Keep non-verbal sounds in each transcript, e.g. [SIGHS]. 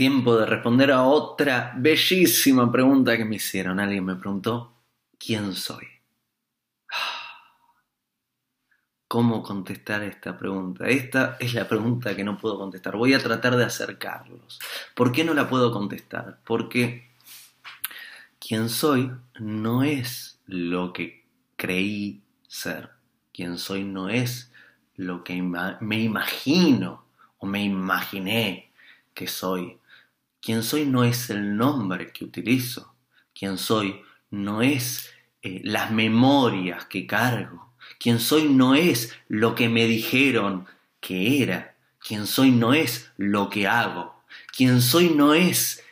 tiempo de responder a otra bellísima pregunta que me hicieron. Alguien me preguntó, ¿quién soy? [SIGHS] ¿Cómo contestar esta pregunta? Esta es la pregunta que no puedo contestar. Voy a tratar de acercarlos. ¿Por qué no la puedo contestar? Porque quién soy no es lo que creí ser. Quién soy no es lo que me imagino o me imaginé que soy. Quién soy no es el nombre que utilizo. Quién soy no es eh, las memorias que cargo. Quién soy no es lo que me dijeron que era. Quién soy no es lo que hago. Quién soy no es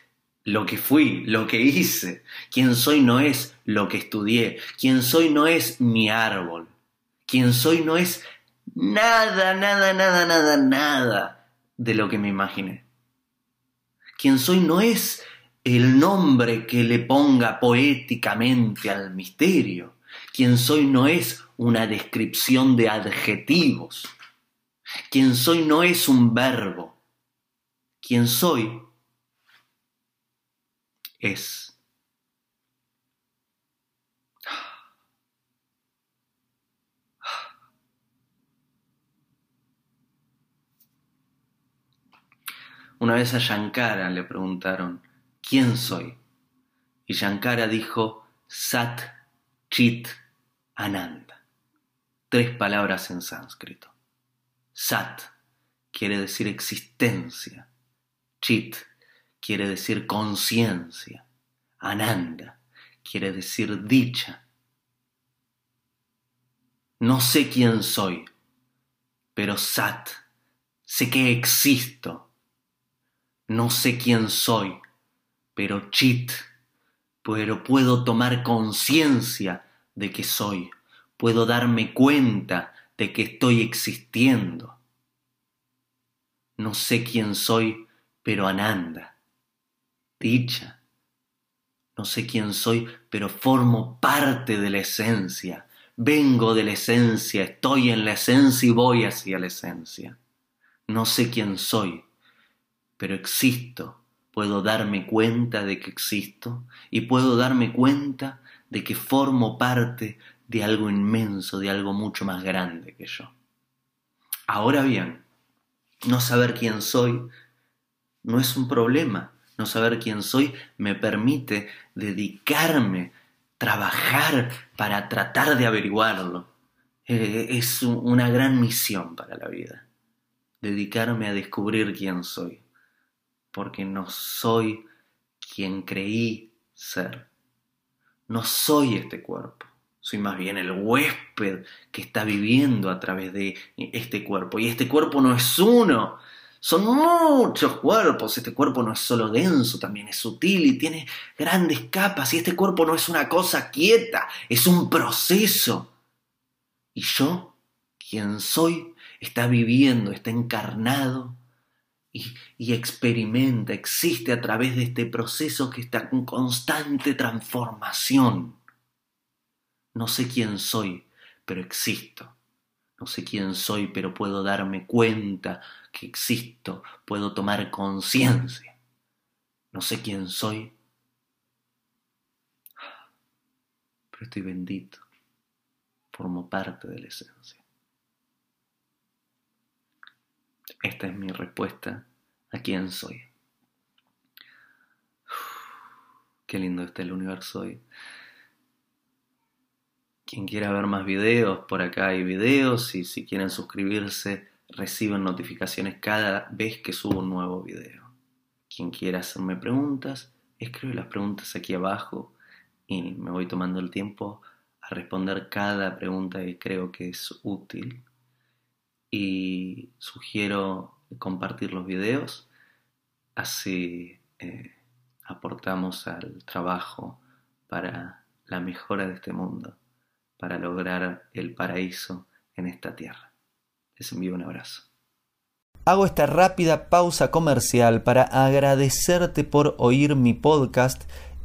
lo que fui, lo que hice. Quién soy no es lo que estudié. Quién soy no es mi árbol. Quién soy no es nada, nada, nada, nada, nada de lo que me imaginé. Quién soy no es el nombre que le ponga poéticamente al misterio. Quien soy no es una descripción de adjetivos. Quien soy no es un verbo. Quien soy es. Una vez a Shankara le preguntaron, ¿quién soy? Y Shankara dijo, Sat Chit Ananda. Tres palabras en sánscrito. Sat quiere decir existencia. Chit quiere decir conciencia. Ananda quiere decir dicha. No sé quién soy, pero Sat, sé que existo. No sé quién soy, pero Chit, pero puedo tomar conciencia de que soy, puedo darme cuenta de que estoy existiendo. No sé quién soy, pero Ananda, dicha. No sé quién soy, pero formo parte de la esencia. Vengo de la esencia, estoy en la esencia y voy hacia la esencia. No sé quién soy, pero existo. Puedo darme cuenta de que existo y puedo darme cuenta de que formo parte de algo inmenso, de algo mucho más grande que yo. Ahora bien, no saber quién soy no es un problema. No saber quién soy me permite dedicarme, trabajar para tratar de averiguarlo. Eh, es una gran misión para la vida. Dedicarme a descubrir quién soy. Porque no soy quien creí ser. No soy este cuerpo, soy más bien el huésped que está viviendo a través de este cuerpo. Y este cuerpo no es uno, son muchos cuerpos. Este cuerpo no es solo denso, también es sutil y tiene grandes capas. Y este cuerpo no es una cosa quieta, es un proceso. Y yo, quien soy, está viviendo, está encarnado y, experimenta, existe a través de este proceso que está en constante transformación. No sé quién soy, pero existo. No sé quién soy, pero puedo darme cuenta que existo, puedo tomar conciencia. No sé quién soy, pero estoy bendito. Formo parte de la esencia. Esta es mi respuesta a quién soy. Qué lindo está el universo hoy. Quien quiera ver más videos, por acá hay videos y si quieren suscribirse, reciben notificaciones cada vez que subo un nuevo video. Quien quiera hacerme preguntas, escribe las preguntas aquí abajo y me voy tomando el tiempo a responder cada pregunta que creo que es útil y sugiero compartir los videos, así eh, aportamos al trabajo para la mejora de este mundo, para lograr el paraíso en esta tierra. Les envío un abrazo. Hago esta rápida pausa comercial para agradecerte por oír mi podcast